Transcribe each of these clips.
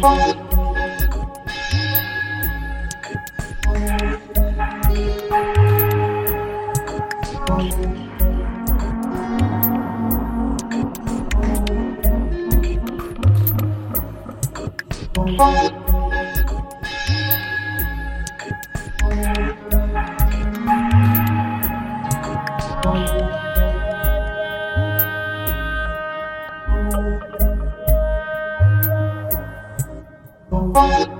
Bye. Bye.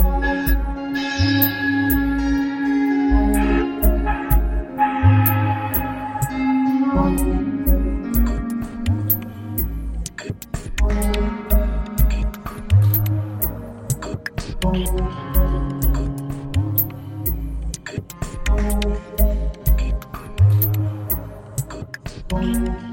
Thank you.